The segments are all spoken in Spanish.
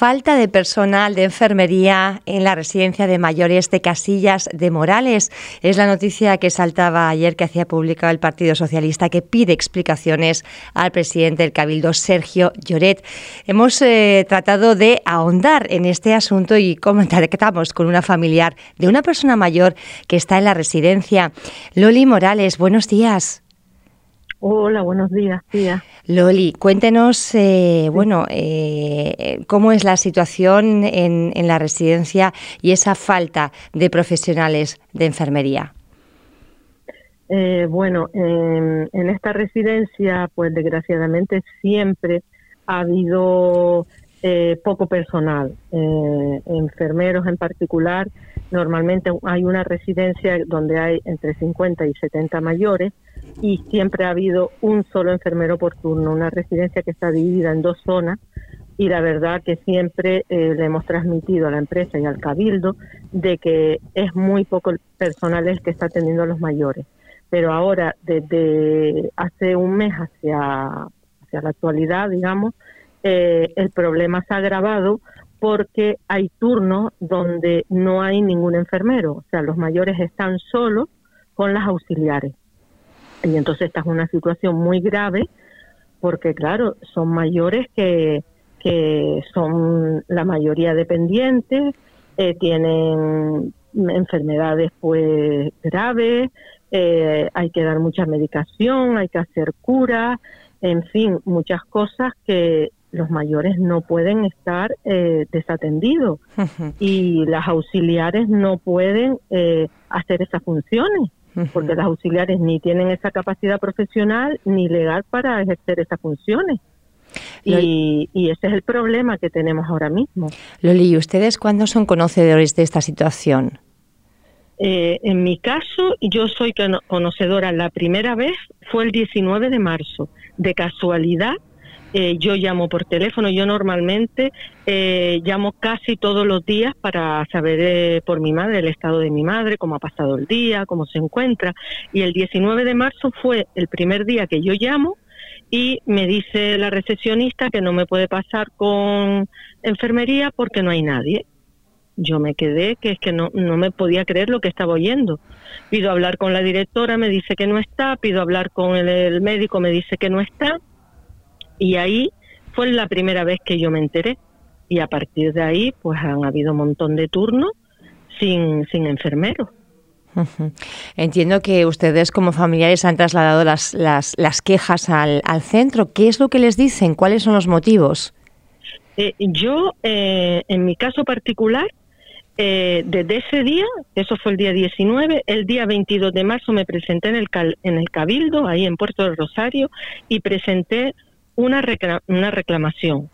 falta de personal de enfermería en la residencia de mayores de Casillas de Morales. Es la noticia que saltaba ayer que hacía pública el Partido Socialista que pide explicaciones al presidente del Cabildo, Sergio Lloret. Hemos eh, tratado de ahondar en este asunto y contactamos con una familiar de una persona mayor que está en la residencia. Loli Morales, buenos días. Hola, buenos días, tía. Loli, cuéntenos, eh, bueno, eh, cómo es la situación en, la residencia y esa falta de profesionales de enfermería. Eh, bueno, en, esta residencia, pues desgraciadamente siempre ha habido poco personal, enfermeros en particular. Normalmente hay una residencia donde hay entre 50 y 70 mayores y siempre ha habido un solo enfermero por turno, una residencia que está dividida en dos zonas y la verdad que siempre eh, le hemos transmitido a la empresa y al cabildo de que es muy poco el personal el que está atendiendo a los mayores. Pero ahora, desde hace un mes hacia, hacia la actualidad, digamos, eh, el problema se ha agravado porque hay turnos donde no hay ningún enfermero, o sea, los mayores están solos con las auxiliares. Y entonces esta es una situación muy grave porque, claro, son mayores que, que son la mayoría dependientes, eh, tienen enfermedades pues graves, eh, hay que dar mucha medicación, hay que hacer cura, en fin, muchas cosas que los mayores no pueden estar eh, desatendidos y las auxiliares no pueden hacer esas funciones porque las auxiliares ni tienen esa capacidad profesional ni legal para ejercer esas funciones. Y, ese es el problema que tenemos ahora mismo. Loli, ¿y ustedes cuándo son conocedores de esta situación? Eh, en mi caso, yo soy conocedora la primera vez, fue el 19 de marzo. De casualidad, eh, yo llamo por teléfono, yo normalmente eh, llamo casi todos los días para saber eh, por mi madre el estado de mi madre, cómo ha pasado el día, cómo se encuentra. Y el 19 de marzo fue el primer día que yo llamo y me dice la recepcionista que no me puede pasar con enfermería porque no hay nadie. Yo me quedé que es que no, no me podía creer lo que estaba oyendo. Pido hablar con la directora, me dice que no está, pido hablar con el médico, me dice que no está y ahí fue la primera vez que yo me enteré. Y a partir de ahí, pues han habido un montón de turnos sin, sin enfermeros. Entiendo que ustedes como familiares han trasladado las, las, las quejas al, al, centro. ¿Qué es lo que les dicen? ¿Cuáles son los motivos? Eh, yo, eh, en mi caso particular, eh, desde ese día, eso fue el día 19, el día 22 de marzo me presenté en el, en el Cabildo, ahí en Puerto del Rosario, y presenté una, una reclamación.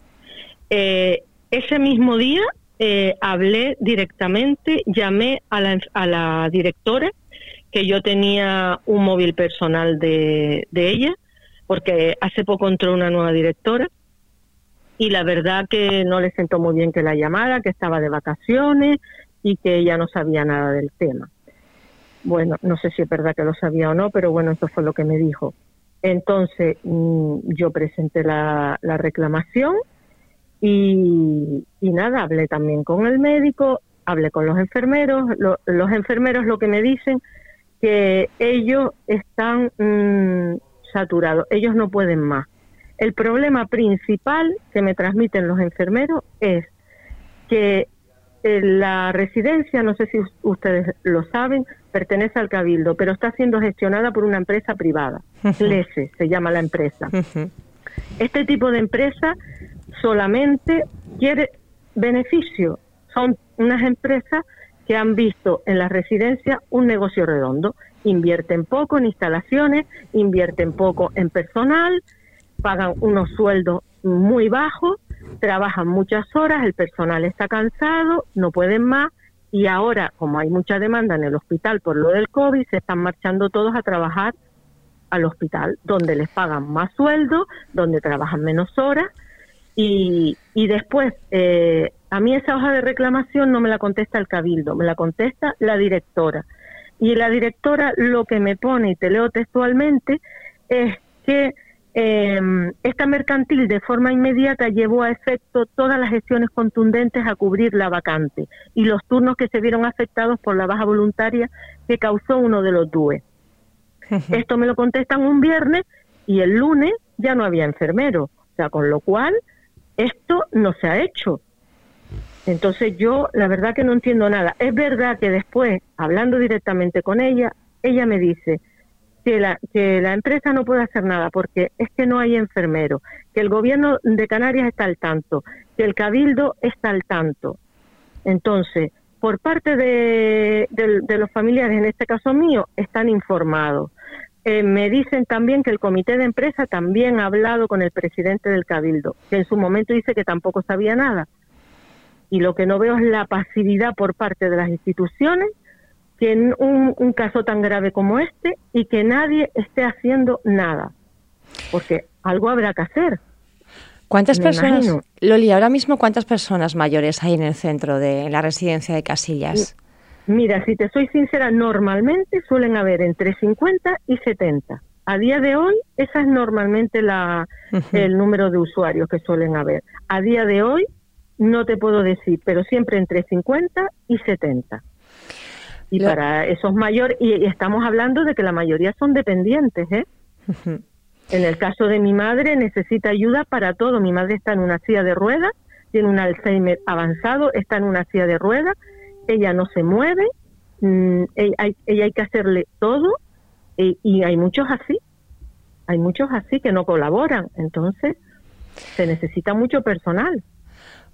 Eh, ese mismo día eh, hablé directamente, llamé a la, a la directora, que yo tenía un móvil personal de, de ella, porque hace poco entró una nueva directora, y la verdad que no le sentó muy bien que la llamara, que estaba de vacaciones y que ella no sabía nada del tema. Bueno, no sé si es verdad que lo sabía o no, pero bueno, eso fue lo que me dijo. Entonces mm, yo presenté la, reclamación y, nada, hablé también con el médico, hablé con los enfermeros, los enfermeros lo que me dicen que ellos están mm, saturados, ellos no pueden más. El problema principal que me transmiten los enfermeros es que la residencia, no sé si ustedes lo saben, pertenece al Cabildo, pero está siendo gestionada por una empresa privada. LESE se llama la empresa. Este tipo de empresa solamente quiere beneficio. Son unas empresas que han visto en la residencia un negocio redondo. Invierten poco en instalaciones, invierten poco en personal, pagan unos sueldos muy bajos trabajan muchas horas, el personal está cansado, no pueden más y ahora, como hay mucha demanda en el hospital por lo del COVID, se están marchando todos a trabajar al hospital, donde les pagan más sueldo, donde trabajan menos horas y, y después, eh, a mí esa hoja de reclamación no me la contesta el cabildo, me la contesta la directora. Y la directora lo que me pone, y te leo textualmente, es que Em, esta mercantil de forma inmediata llevó a efecto todas las gestiones contundentes a cubrir la vacante y los turnos que se vieron afectados por la baja voluntaria que causó uno de los DUE. Esto me lo contestan un viernes y el lunes ya no había enfermero, o sea, con lo cual esto no se ha hecho. Entonces yo la verdad que no entiendo nada. Es verdad que después, hablando directamente con ella, ella me dice, que la, que la empresa no puede hacer nada porque es que no hay enfermero, que el gobierno de Canarias está al tanto, que el cabildo está al tanto. Entonces, por parte de, los familiares, en este caso mío, están informados. Eh, me dicen también que el comité de empresa también ha hablado con el presidente del cabildo, que en su momento dice que tampoco sabía nada. Y lo que no veo es la pasividad por parte de las instituciones que en un, caso tan grave como este y que nadie esté haciendo nada, porque algo habrá que hacer. ¿Cuántas personas, Loli, ahora mismo cuántas personas mayores hay en el centro de la residencia de Casillas? Mira, si te soy sincera, normalmente suelen haber entre 50 y 70. A día de hoy, esa es normalmente la, el número de usuarios que suelen haber. A día de hoy, no te puedo decir, pero siempre entre 50 y 70. Y para esos mayores, y, estamos hablando de que la mayoría son dependientes, ¿eh? En el caso de mi madre necesita ayuda para todo. Mi madre está en una silla de ruedas, tiene un Alzheimer avanzado, está en una silla de ruedas, ella no se mueve, mm, ella, hay, ella, hay, que hacerle todo y, y hay muchos así, hay muchos así que no colaboran. Entonces se necesita mucho personal.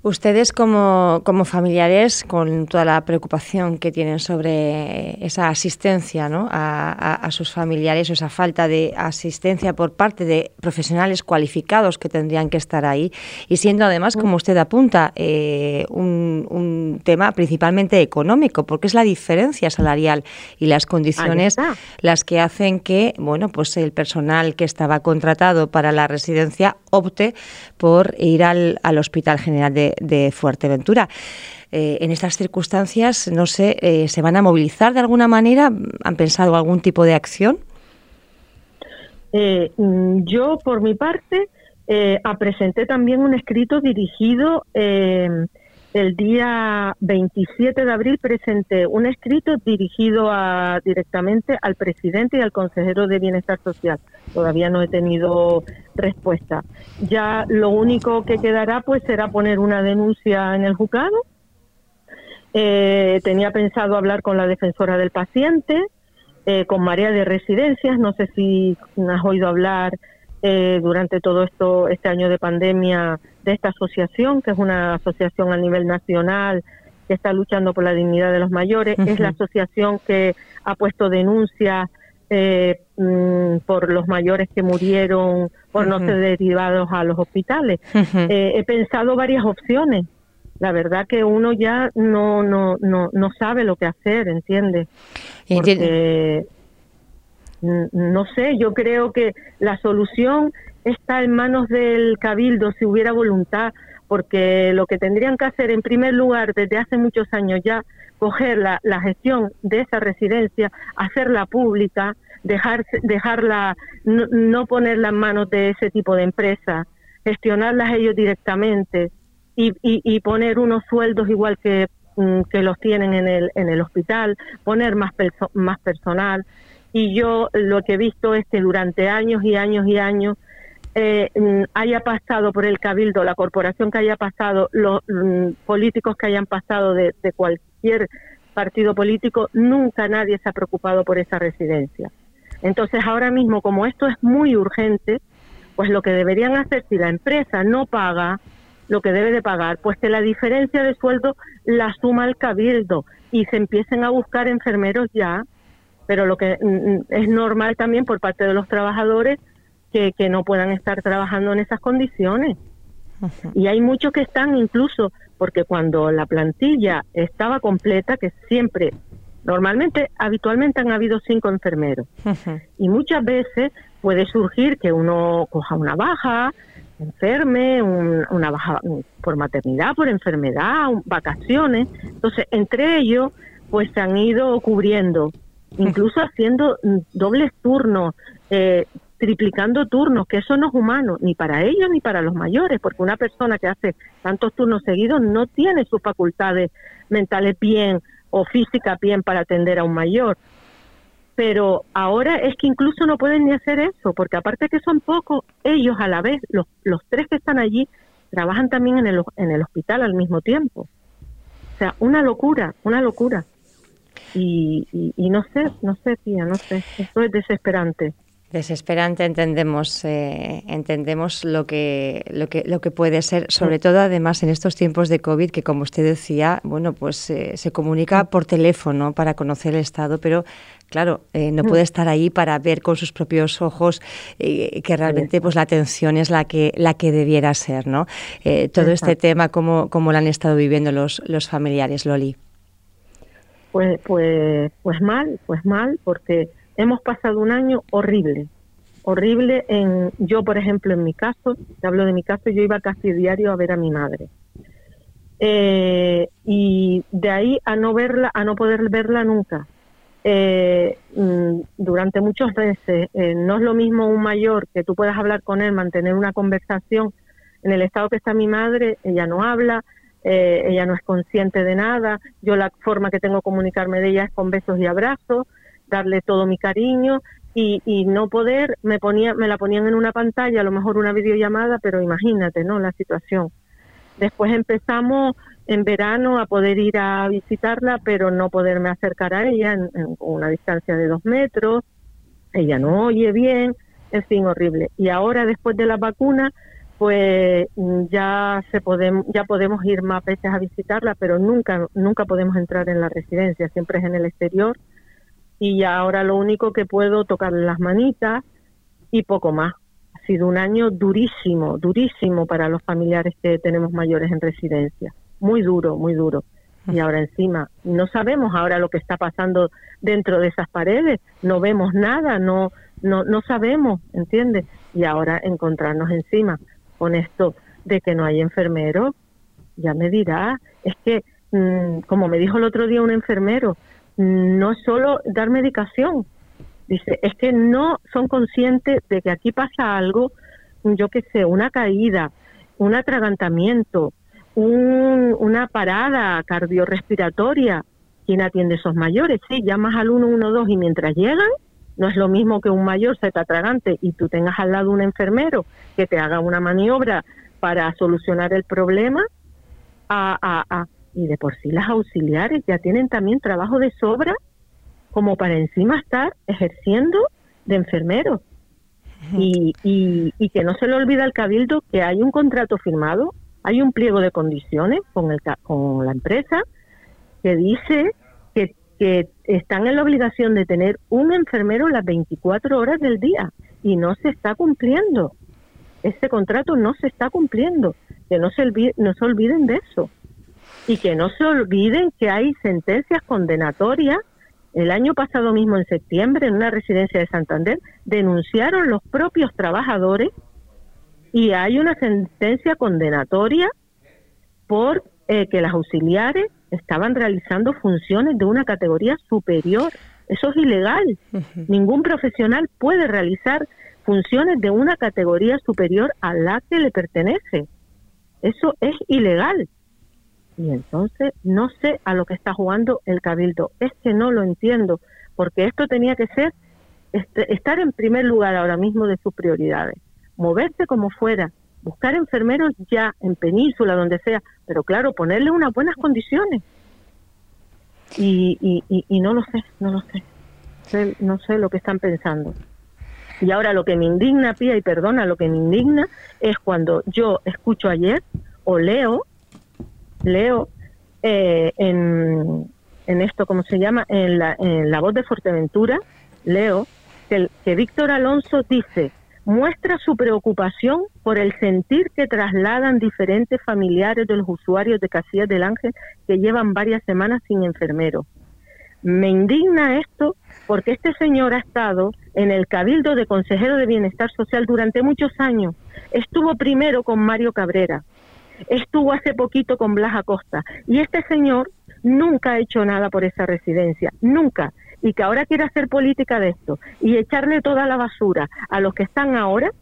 Ustedes como, como, familiares, con toda la preocupación que tienen sobre esa asistencia ¿no? a, sus familiares o esa falta de asistencia por parte de profesionales cualificados que tendrían que estar ahí, y siendo además, como usted apunta, eh, un, un, tema principalmente económico, porque es la diferencia salarial y las condiciones las que hacen que bueno, pues el personal que estaba contratado para la residencia opte por ir al, al Hospital General de de, Fuerteventura. Eh, en estas circunstancias, no sé, eh, ¿se van a movilizar de alguna manera? ¿Han pensado algún tipo de acción? Eh, mm, yo, por mi parte, presenté también un escrito dirigido el día 27 de abril presenté un escrito dirigido a, directamente al presidente y al consejero de Bienestar Social. Todavía no he tenido respuesta. Ya lo único que quedará pues será poner una denuncia en el juzgado. Eh, tenía pensado hablar con la defensora del paciente, eh, con María de Residencias. No sé si has oído hablar eh, durante todo esto este año de pandemia de esta asociación, que es una asociación a nivel nacional que está luchando por la dignidad de los mayores. Es la asociación que ha puesto denuncias eh, mm, por los mayores que murieron por no ser derivados a los hospitales. Eh, he pensado varias opciones. La verdad que uno ya no no no, no sabe lo que hacer, ¿entiendes? Porque, no sé, yo creo que la solución está en manos del cabildo si hubiera voluntad, porque lo que tendrían que hacer en primer lugar desde hace muchos años ya, coger la, la gestión de esa residencia, hacerla pública, dejar, dejarla, no, ponerla en manos de ese tipo de empresas, gestionarlas ellos directamente y, y, poner unos sueldos igual que, mm, que los tienen en el, en el hospital, poner más, más personal. Y yo lo que he visto es que durante años y años y años eh, mm, haya pasado por el cabildo, la corporación que haya pasado, los mm, políticos que hayan pasado de, cualquier partido político, nunca nadie se ha preocupado por esa residencia. Entonces, ahora mismo, como esto es muy urgente, pues lo que deberían hacer si la empresa no paga lo que debe de pagar, pues que la diferencia de sueldo la suma el cabildo y se empiecen a buscar enfermeros ya, pero lo que mm, es normal también por parte de los trabajadores que, no puedan estar trabajando en esas condiciones. Y hay muchos que están incluso, porque cuando la plantilla estaba completa, que siempre, normalmente, habitualmente han habido cinco enfermeros. Y muchas veces puede surgir que uno coja una baja, enferme, una baja por maternidad, por enfermedad, vacaciones. Entonces, entre ellos, pues se han ido cubriendo, incluso haciendo dobles turnos, eh, triplicando turnos, que eso no es humano, ni para ellos ni para los mayores, porque una persona que hace tantos turnos seguidos no tiene sus facultades mentales bien o físicas bien para atender a un mayor. Pero ahora es que incluso no pueden ni hacer eso, porque aparte que son pocos, ellos a la vez, los, los tres que están allí, trabajan también en el, en el hospital al mismo tiempo. O sea, una locura, una locura. Y, y, no sé, no sé, tía, no sé. Esto es desesperante. Desesperante entendemos eh, entendemos lo que lo que lo que puede ser sobre todo además en estos tiempos de covid que como usted decía bueno pues eh, se comunica por teléfono para conocer el estado pero claro eh, no puede estar ahí para ver con sus propios ojos que realmente pues la atención es la que la que debiera ser no todo este tema cómo cómo lo han estado viviendo los los familiares Loli pues pues pues mal pues mal porque hemos pasado un año horrible, horrible en, yo por ejemplo en mi caso, te hablo de mi caso, yo iba casi diario a ver a mi madre. Eh, y de ahí a no verla, a no poder verla nunca. Eh, mm, durante muchos meses, eh, no es lo mismo un mayor que tú puedas hablar con él, mantener una conversación. En el estado que está mi madre, ella no habla, ella no es consciente de nada. Yo la forma que tengo de comunicarme de ella es con besos y abrazos darle todo mi cariño y, y, no poder, me, ponía, me la ponían en una pantalla, a lo mejor una videollamada, pero imagínate, ¿no? La situación. Después empezamos en verano a poder ir a visitarla, pero no poderme acercar a ella en, una distancia de dos metros. Ella no oye bien, en fin, horrible. Y ahora, después de la vacuna, pues ya se podemos ya podemos ir más veces a visitarla, pero nunca nunca podemos entrar en la residencia, siempre es en el exterior y ahora lo único que puedo tocarle las manitas y poco más. Ha sido un año durísimo, durísimo para los familiares que tenemos mayores en residencia. Muy duro, muy duro. Y ahora encima, no sabemos ahora lo que está pasando dentro de esas paredes, no vemos nada, no, no, no sabemos, ¿entiendes? Y ahora encontrarnos encima con esto de que no hay enfermeros, ya me dirá, es que, mm, como me dijo el otro día un enfermero, no solo dar medicación. Dice, es que no son conscientes de que aquí pasa algo, yo qué sé, una caída, un atragantamiento, una parada cardiorrespiratoria. ¿Quién atiende a esos mayores? Sí, llamas al 112 y mientras llegan, no es lo mismo que un mayor se te atragante y tú tengas al lado un enfermero que te haga una maniobra para solucionar el problema a, a, a y de por sí las auxiliares ya tienen también trabajo de sobra como para encima estar ejerciendo de enfermeros. Y, y, que no se le olvida al cabildo que hay un contrato firmado, hay un pliego de condiciones con, el, con la empresa que dice que, que están en la obligación de tener un enfermero las 24 horas del día y no se está cumpliendo. Ese contrato no se está cumpliendo. Que no se, no se olviden de eso y que no se olviden que hay sentencias condenatorias. El año pasado mismo, en septiembre, en una residencia de Santander, denunciaron los propios trabajadores y hay una sentencia condenatoria por eh, que las auxiliares estaban realizando funciones de una categoría superior. Eso es ilegal. Ningún profesional puede realizar funciones de una categoría superior a la que le pertenece. Eso es ilegal. Y entonces no sé a lo que está jugando el cabildo. Es que no lo entiendo, porque esto tenía que ser este, estar en primer lugar ahora mismo de sus prioridades. Moverse como fuera, buscar enfermeros ya en península, donde sea, pero claro, ponerle unas buenas condiciones. Y, y, y, no lo sé, no lo sé. No sé lo que están pensando. Y ahora lo que me indigna, Pía, y perdona, lo que me indigna es cuando yo escucho ayer o leo leo eh, en, en, esto, ¿cómo se llama? En la, en la voz de Fuerteventura, leo que, que Víctor Alonso dice, muestra su preocupación por el sentir que trasladan diferentes familiares de los usuarios de Casillas del Ángel que llevan varias semanas sin enfermero. Me indigna esto porque este señor ha estado en el Cabildo de Consejero de Bienestar Social durante muchos años. Estuvo primero con Mario Cabrera, estuvo hace poquito con Blas Acosta y este señor nunca ha hecho nada por esa residencia, nunca. y que ahora quiere hacer política de esto y echarle toda la basura a los que están ahora,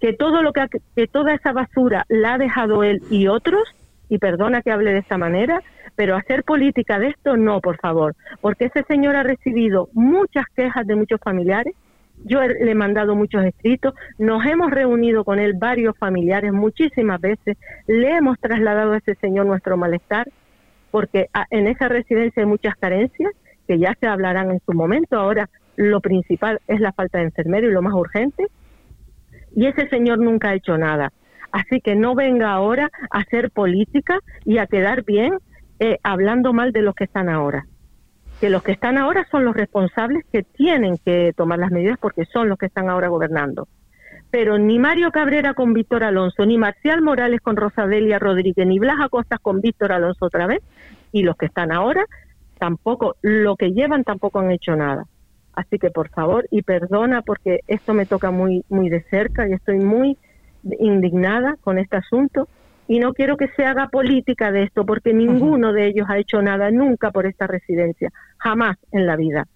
que todo lo que, que toda esa basura la ha dejado él y otros, y perdona que hable de esta manera, pero hacer política de esto no, por favor, porque ese señor ha recibido muchas quejas de muchos familiares, yo le he mandado muchos escritos, nos hemos reunido con él varios familiares muchísimas veces, le hemos trasladado a ese señor nuestro malestar, porque en esa residencia hay muchas carencias que ya se hablarán en su momento. Ahora lo principal es la falta de enfermero y lo más urgente. Y ese señor nunca ha hecho nada. Así que no venga ahora a hacer política y a quedar bien eh, hablando mal de los que están ahora. Que los que están ahora son los responsables que tienen que tomar las medidas porque son los que están ahora gobernando. Pero ni Mario Cabrera con Víctor Alonso, ni Marcial Morales con Rosadelia Rodríguez, ni Blas Acostas con Víctor Alonso otra vez, y los que están ahora tampoco, lo que llevan tampoco han hecho nada. Así que por favor, y perdona porque esto me toca muy, muy de cerca y estoy muy indignada con este asunto y no quiero que se haga política de esto porque ninguno de ellos ha hecho nada nunca por esta residencia, jamás en la vida.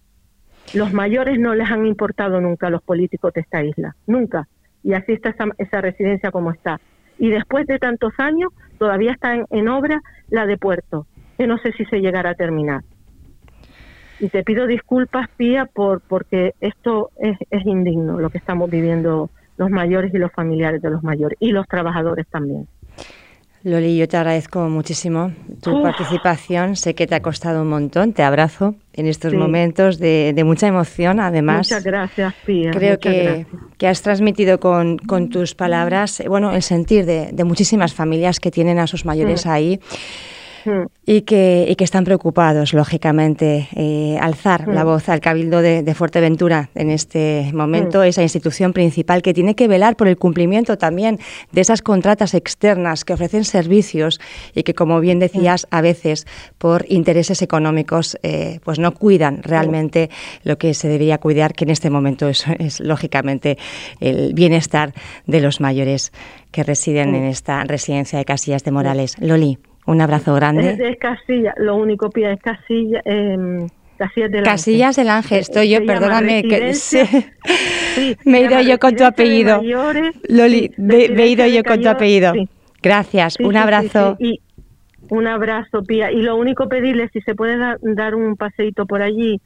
Los mayores no les han importado nunca a los políticos de esta isla, nunca. Y así está esa, esa residencia como está. Y después de tantos años, todavía está en obra la de Puerto, que no sé si se llegará a terminar. Y te pido disculpas, Pía, por, porque esto es, es indigno, lo que estamos viviendo los mayores y los familiares de los mayores, y los trabajadores también. Loli, yo te agradezco muchísimo tu participación. Sé que te ha costado un montón. Te abrazo en estos momentos de, mucha emoción, además. Muchas gracias, Pía. Creo que, que, has transmitido con, con, tus palabras bueno, el sentir de, de, muchísimas familias que tienen a sus mayores ahí y que, y que están preocupados, lógicamente. Eh, alzar la voz al Cabildo de, Fuerteventura en este momento, esa institución principal que tiene que velar por el cumplimiento también de esas contratas externas que ofrecen servicios y que, como bien decías, a veces por intereses económicos eh, pues no cuidan realmente lo que se debería cuidar, que en este momento es, es lógicamente el bienestar de los mayores que residen en esta residencia de Casillas de Morales. Loli. Un abrazo grande. Es, Casilla, lo único pide es Casilla. Eh, Casillas del Casillas del Ángel, estoy yo, perdóname. Que, me he ido yo con tu apellido. Loli, me, he ido yo con tu apellido. Gracias, un abrazo. y un abrazo, Pía. Y lo único pedirle, si se puede dar un paseito por allí,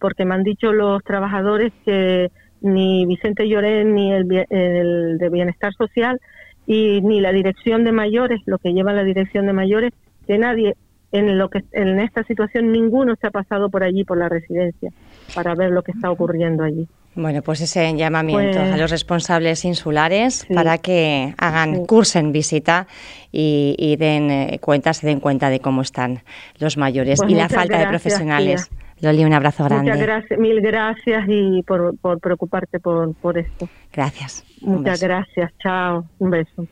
porque me han dicho los trabajadores que ni Vicente Lloré ni el, el de Bienestar Social y ni la dirección de mayores, lo que lleva la dirección de mayores, que nadie en lo que en esta situación ninguno se ha pasado por allí por la residencia para ver lo que está ocurriendo allí. Bueno, pues ese llamamiento a pues los responsables insulares para que hagan, cursen visita y, den eh, cuenta, se den cuenta de cómo están los mayores pues y la falta de profesionales. Loli, un abrazo grande. Muchas gracias, mil gracias y por, por preocuparte por, por esto. Gracias. Muchas gracias. Chao. Un beso.